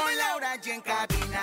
Soy Laura y en cabina,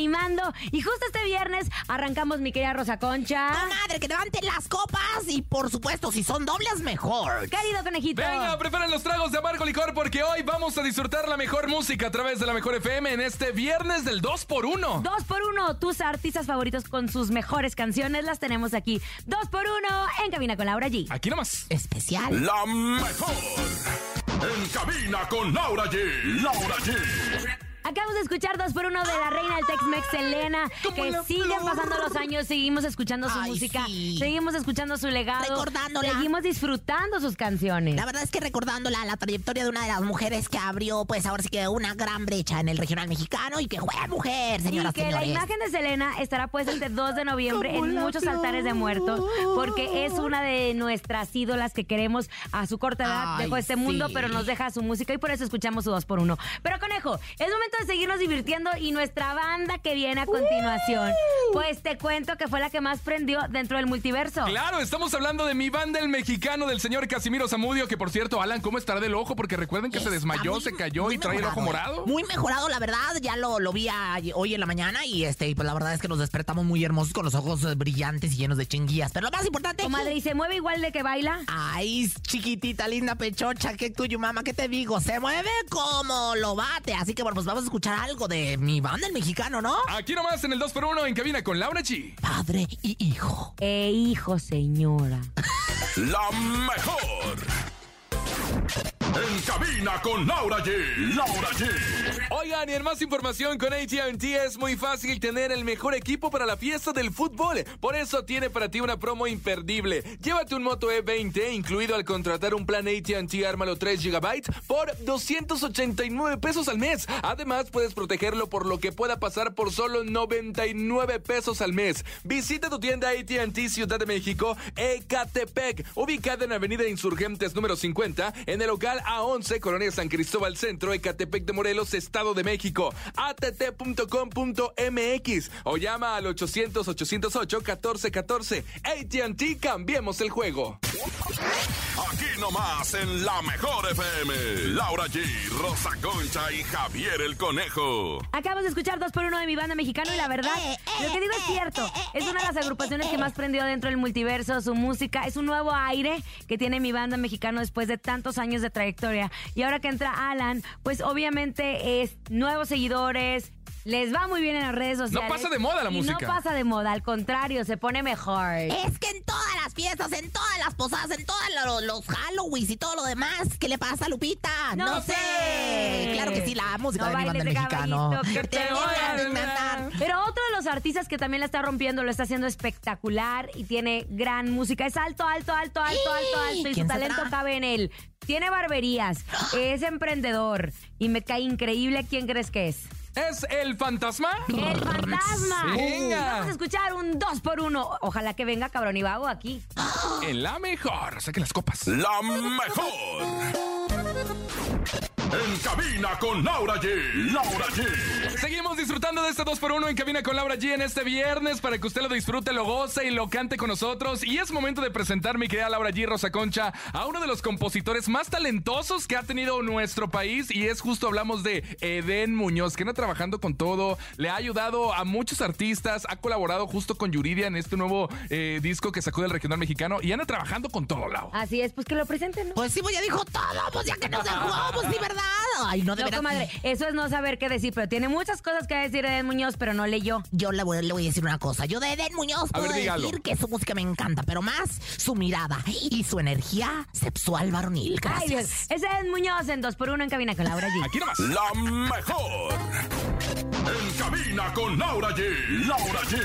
Animando. Y justo este viernes arrancamos, mi querida Rosa Concha. Comadre, que levanten las copas y por supuesto, si son dobles, mejor. Querido conejito. Venga, preparen los tragos de amargo licor porque hoy vamos a disfrutar la mejor música a través de la mejor FM en este viernes del 2x1. Dos por uno, tus artistas favoritos con sus mejores canciones las tenemos aquí. Dos por uno en cabina con Laura G. Aquí nomás. Especial. La mejor. En cabina con Laura G. Laura G. Acabamos de escuchar dos por uno de la reina del Tex-Mex, Selena, que siguen pasando los años, seguimos escuchando su Ay, música, sí. seguimos escuchando su legado, Recordándola. seguimos disfrutando sus canciones. La verdad es que recordándola la trayectoria de una de las mujeres que abrió, pues ahora sí que una gran brecha en el regional mexicano y que fue mujer, Y señoras que la imagen de Selena estará puesta este 2 de noviembre en muchos altares de muertos, porque es una de nuestras ídolas que queremos a su corta edad. Ay, dejó este mundo, pero nos deja su música y por eso escuchamos su 2 por 1 Pero conejo, es momento de seguirnos divirtiendo y nuestra banda que viene a continuación, pues te cuento que fue la que más prendió dentro del multiverso. Claro, estamos hablando de mi banda, el mexicano del señor Casimiro Zamudio, que por cierto, Alan, ¿cómo estará del ojo? Porque recuerden que se desmayó, muy- se cayó y trae el ojo morado. Muy mejorado, la verdad. Ya lo, lo vi a- hoy en la mañana y este, y pues la verdad es que nos despertamos muy hermosos con los ojos eh, brillantes y llenos de chinguías. Pero lo más importante. Comadre, ¿y se mueve igual de que baila? Ay, chiquitita, linda pechocha, que tuyo, mamá, ¿qué te digo? Se mueve como lo bate. Así que bueno, pues vamos a escuchar algo de mi banda, el mexicano, ¿no? Aquí nomás en el 2x1 en cabina con Laura G. Padre y hijo. Eh, hijo, señora. La mejor. En cabina con Laura G. Laura G. Oigan, y en más información con ATT es muy fácil tener el mejor equipo para la fiesta del fútbol. Por eso tiene para ti una promo imperdible. Llévate un Moto E20 incluido al contratar un plan ATT Ármalo 3 GB por 289 pesos al mes. Además, puedes protegerlo por lo que pueda pasar por solo 99 pesos al mes. Visita tu tienda ATT Ciudad de México, Ecatepec, ubicada en Avenida Insurgentes número 50, en el local A11, Colonia San Cristóbal Centro, Ecatepec de Morelos, Estado de México. att.com.mx o llama al 800-808-1414. ATT, cambiemos el juego. Aquí nomás en la mejor FM. Laura G, Rosa Concha y Javier el Conejo. Acabamos de escuchar dos por uno de mi banda mexicano y la verdad, lo que digo es cierto. Es una de las agrupaciones que más prendió dentro del multiverso. Su música es un nuevo aire que tiene mi banda mexicano después de tantos años de trayectoria. Y ahora que entra Alan, pues obviamente es nuevos seguidores. Les va muy bien en las redes sociales. pasa de moda la Y música. No pasa de moda, al contrario, se pone mejor. Es que en todas las fiestas, en todas las posadas, en todos los Halloweens y todo lo demás, ¿qué le pasa, Lupita? No sé. Claro que sí, la música No de mi banda mexicano. te. Pero otro de los artistas que también la está rompiendo, lo está haciendo espectacular y tiene gran música. Es alto, alto, alto, alto, alto, alto. Y su ¿Quién talento será? cabe en él. Tiene barberías, es emprendedor y me cae increíble. ¿Quién crees que es? ¿Es el fantasma? ¡El fantasma! Venga. Vamos a escuchar un 2 por 1 Ojalá que venga cabrón y vago aquí. En la mejor. Saquen las copas. La mejor. En cabina con Laura G. Laura G. Seguimos disfrutando de este 2x1 en cabina con Laura G en este viernes para que usted lo disfrute, lo goce y lo cante con nosotros. Y es momento de presentar, mi querida Laura G. Rosa Concha, a uno de los compositores más talentosos que ha tenido nuestro país. Y es justo, hablamos de Eden Muñoz, que anda trabajando con todo, le ha ayudado a muchos artistas, ha colaborado justo con Yuridia en este nuevo eh, disco que sacó del regional mexicano y anda trabajando con todo, Lau. Así es, pues que lo presenten, ¿no? Pues sí, pues ya dijo todo, pues ya que nos dejó, pues sí, ¿verdad? Ay, no, de No, veras. comadre, eso es no saber qué decir, pero tiene muchas cosas que decir Eden Muñoz, pero no leyó. Yo le voy, le voy a decir una cosa. Yo de Eden Muñoz ver, puedo dígalo. decir que su música me encanta, pero más su mirada y su energía sexual varonil. Ay, Dios. Gracias. Es Eden Muñoz en 2 por 1 en cabina con Laura G. Aquí nomás. La mejor. Cabina con Laura G. Laura G.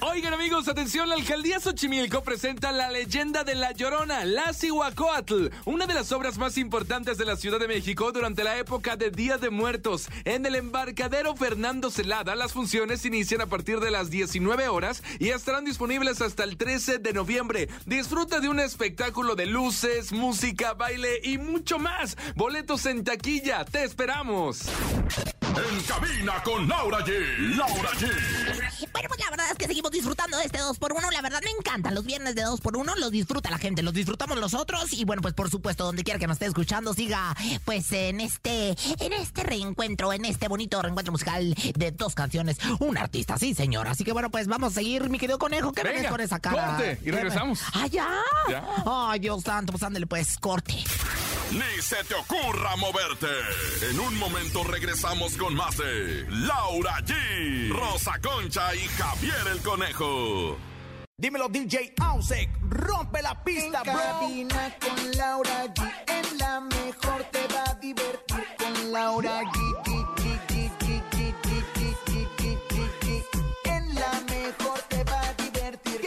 Oigan amigos, atención, la alcaldía Xochimilco presenta la leyenda de La Llorona, la Cihuacóatl, una de las obras más importantes de la Ciudad de México durante la época de Día de Muertos. En el embarcadero Fernando Celada, las funciones inician a partir de las 19 horas y estarán disponibles hasta el 13 de noviembre. Disfruta de un espectáculo de luces, música, baile y mucho más. Boletos en taquilla, te esperamos. En cabina con Laura G. Laura G. Bueno, pues la verdad es que seguimos disfrutando de este 2x1. La verdad me encantan los viernes de 2x1. Los disfruta la gente, los disfrutamos nosotros. Y bueno, pues por supuesto, donde quiera que nos esté escuchando, siga pues en este, en este reencuentro, en este bonito reencuentro musical de dos canciones. Un artista, sí, señor. Así que bueno, pues vamos a seguir, mi querido conejo. ¿Qué Venga, ves con esa cara? corte, y ¿Qué regresamos. ¡Ah, ya! Ya. Ay, Dios santo, pues ándale, pues, corte ni se te ocurra moverte. En un momento regresamos con más de Laura G, Rosa Concha y Javier el Conejo. Dímelo DJ Ausek, rompe la pista, en bro. Cabina con Laura G, en la mejor te va a divertir con Laura G. En la mejor te va a divertir.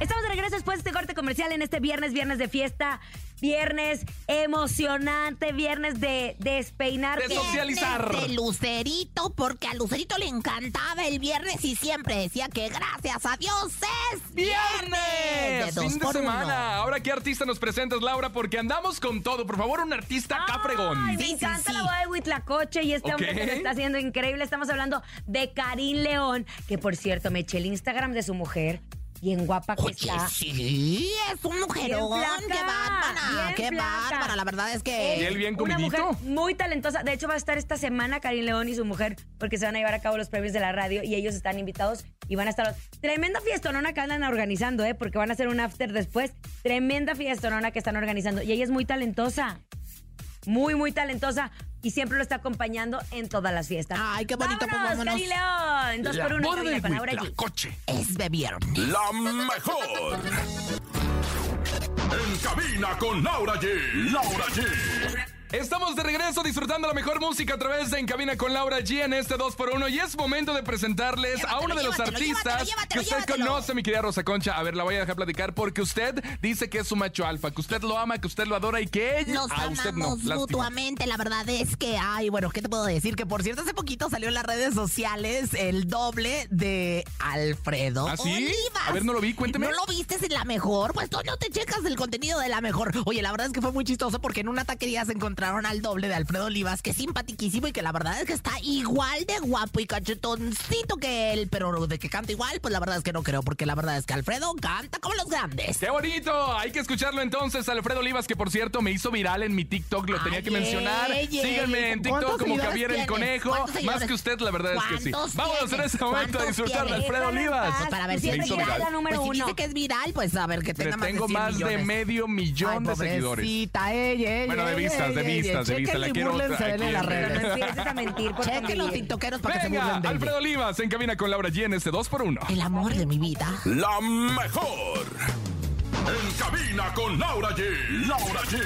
Estamos de regreso después de este corte comercial en este viernes, viernes de fiesta viernes emocionante, viernes de despeinar. De socializar. De Lucerito, porque a Lucerito le encantaba el viernes y siempre decía que gracias a Dios es ¡Viernes! De fin de uno. semana. Ahora, ¿qué artista nos presentas, Laura? Porque andamos con todo. Por favor, un artista acá fregón. Ay, me Sí, encanta sí. la boda de Huitlacoche y este hombre que lo está haciendo increíble. Estamos hablando de Karim León, que por cierto me eché el Instagram de su mujer. Bien guapa que Oye, está. sí, es un mujerón. Bien flaca, ¡Qué bárbara! bien ¡Qué flaca. bárbara! La verdad es que... Y él bien Una mujer comidito. muy talentosa. De hecho, va a estar esta semana Karim León y su mujer porque se van a llevar a cabo los premios de la radio y ellos están invitados y van a estar... Tremenda fiestonona que andan organizando, ¿eh? Porque van a hacer un after después. Tremenda fiestonona que están organizando. Y ella es muy talentosa. Muy, muy talentosa y siempre lo está acompañando en todas las fiestas. Ay, qué bonito, pues, ¡Vámonos, vámonos. Karim León! Dos La por uno en boda cabina de con Laura G. Huitlacoche. Es de viernes. La mejor. En cabina con Laura G. Laura G. Estamos de regreso disfrutando la mejor música a través de En Cabina con Laura G en este 2x1 y es momento de presentarles a uno de los artistas llévatelo, que usted conoce, mi querida Rosa Concha. A ver, la voy a dejar platicar porque usted dice que es su macho alfa, que usted lo ama, que usted lo adora y que ella Nos a usted no. amamos Lástima. mutuamente, la verdad es que, ay, bueno, ¿qué te puedo decir? Que por cierto, hace poquito salió en las redes sociales el doble de Alfredo ¿Ah, sí? Olivas. A ver, no lo vi, cuénteme. ¿No lo viste en la mejor? Pues tú no te checas el contenido de la mejor. Oye, la verdad es que fue muy chistoso porque en una taquería se encontraron al doble de Alfredo Olivas, que es simpaticísimo y que la verdad es que está igual de guapo y cachetoncito que él, pero de que canta igual, pues la verdad es que no creo, porque la verdad es que Alfredo canta como los grandes. ¡Qué bonito! Hay que escucharlo entonces, Alfredo Olivas, que por cierto me hizo viral en mi TikTok, lo tenía Ay, que mencionar. ey, Síganme en ¿cuántos TikTok como Javier el? Conejo. ¿Cuántos Más que usted, la verdad es que sí. ¿Cuántos Vámonos en este momento a ¿Cuántos disfrutar de? Alfredo Olivas. paz, Para ver si quiere viral. la número pues si uno. dice que es viral, pues a ver que tenga más tengo de 100 más de medio millón de seguidores. pobrecita, ella, ella, Bueno, de vistas, de. Vistas, de vistas. La y quiero otra- en aquí las en- Pero redes. no empieces a mentir por Chequen los tiktokeros para que se Venga, burlen de. Alfredo Olivas en cabina con Laura G en este 2x1. El amor de mi vida. La mejor. Cabina con Laura G. Laura G.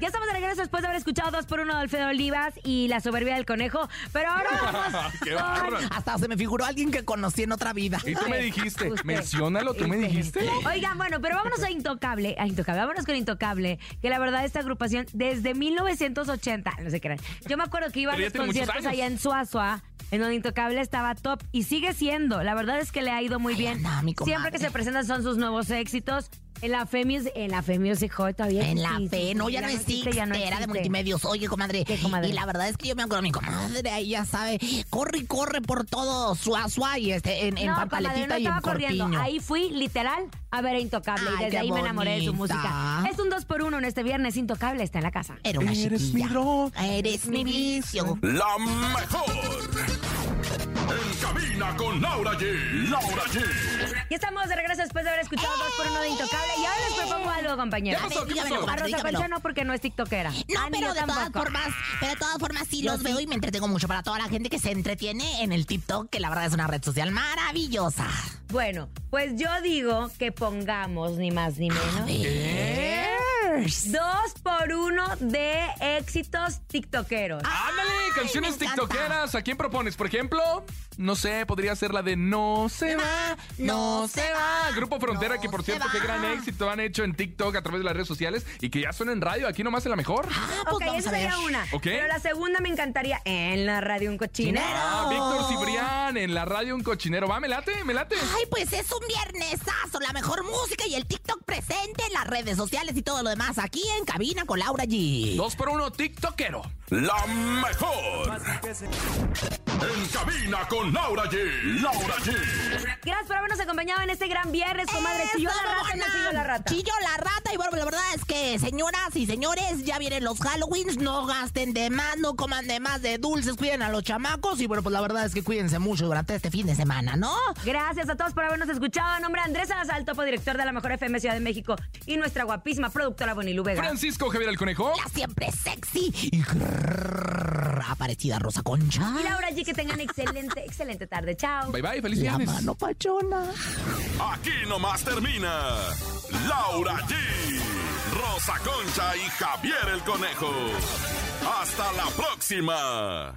Ya estamos de regreso después de haber escuchado dos por uno de Alfredo Olivas y la soberbia del conejo. Pero ahora vamos Qué con- bárbaro. Hasta se me figuró alguien que conocí en otra vida. Y tú me dijiste, usted. menciónalo, tú me Usted. dijiste. Oigan, bueno, pero vámonos a Intocable. A Intocable, vámonos con Intocable. Que la verdad, esta agrupación desde 1980, no sé qué era. Yo me acuerdo que iba a Pero los conciertos allá en Suazua, en donde Intocable estaba top y sigue siendo. La verdad es que le ha ido muy bien. anda, mi comadre. Siempre que se presentan son sus nuevos éxitos. En la Fe Music, en la Fe Music Hall todavía En la existe. fe, no, ya, no existe, ya no era de existe. multimedios. Oye, comadre, ¿Qué, comadre? y la verdad es que yo me acuerdo, mi comadre, ahí ya sabe, corre y corre por todo Suazua y este, en, en no, comadre, Pampaletita no y en estaba corriendo. Corpiño. Ahí fui literal a ver a Intocable Ay, y desde ahí me enamoré de su música. Es un dos por uno en este viernes. Intocable está en la casa. Era una Eres mi droga. Eres mi vicio. La mejor. En cabina con Laura G. Laura G. Y estamos de regreso después de haber escuchado dos por uno de Intocable. Y ahora les propongo algo, compañeros. ¿Qué pasó? ¿Qué Dígamelo, pasó? A Rosa. Concha no porque no es tiktokera. No, Ah, ni pero de todas formas, pero de todas formas sí Yo los sí. veo y me entretengo mucho para toda la gente que se entretiene en el TikTok, que la verdad es una red social maravillosa. Bueno, pues yo digo que pongamos ni más ni menos dos por uno de éxitos tiktokeros. Ándale, canciones tiktokeras. ¿A quién propones? Por ejemplo, no sé, podría ser la de No se va, no se va. Grupo Frontera, no que por cierto, qué gran éxito han hecho en TikTok a través de las redes sociales y que ya suena en radio, aquí nomás en la mejor. Ah, pues ok, vamos esa a ver. sería una. Pero la segunda me encantaría en la radio un cochinero. Ah, Víctor Cibrián, en la radio un cochinero. Va, me late, me late. Ay, pues es un viernesazo, la mejor música y el TikTok presente en las redes sociales y todo lo demás aquí en Cabina con Laura G. Dos por uno, tiktokero. La mejor. En cabina con Laura G. Laura G. Gracias por habernos acompañado en este gran viernes, comadre. Chilló ¡Eso, la rata, no chilló la rata. Chilló la rata y bueno, la verdad es que, señoras y señores, ya vienen los Halloweens, no gasten de más, no coman de más de dulces, cuiden a los chamacos y bueno, pues la verdad es que cuídense mucho durante este fin de semana, ¿no? Gracias a todos por habernos escuchado. En nombre de Andrés Salazar, topo director de la Mejor FM Ciudad de México y nuestra guapísima productora Bonilu Vega. Francisco Javier el Conejo. La siempre sexy y grrr, aparecida Rosa Concha. Y Laura G, que tengan excelente, excelente tarde. Chao. Bye bye, feliz La viernes. mano pachona. Aquí nomás termina Laura G, Rosa Concha y Javier el Conejo. Hasta la próxima.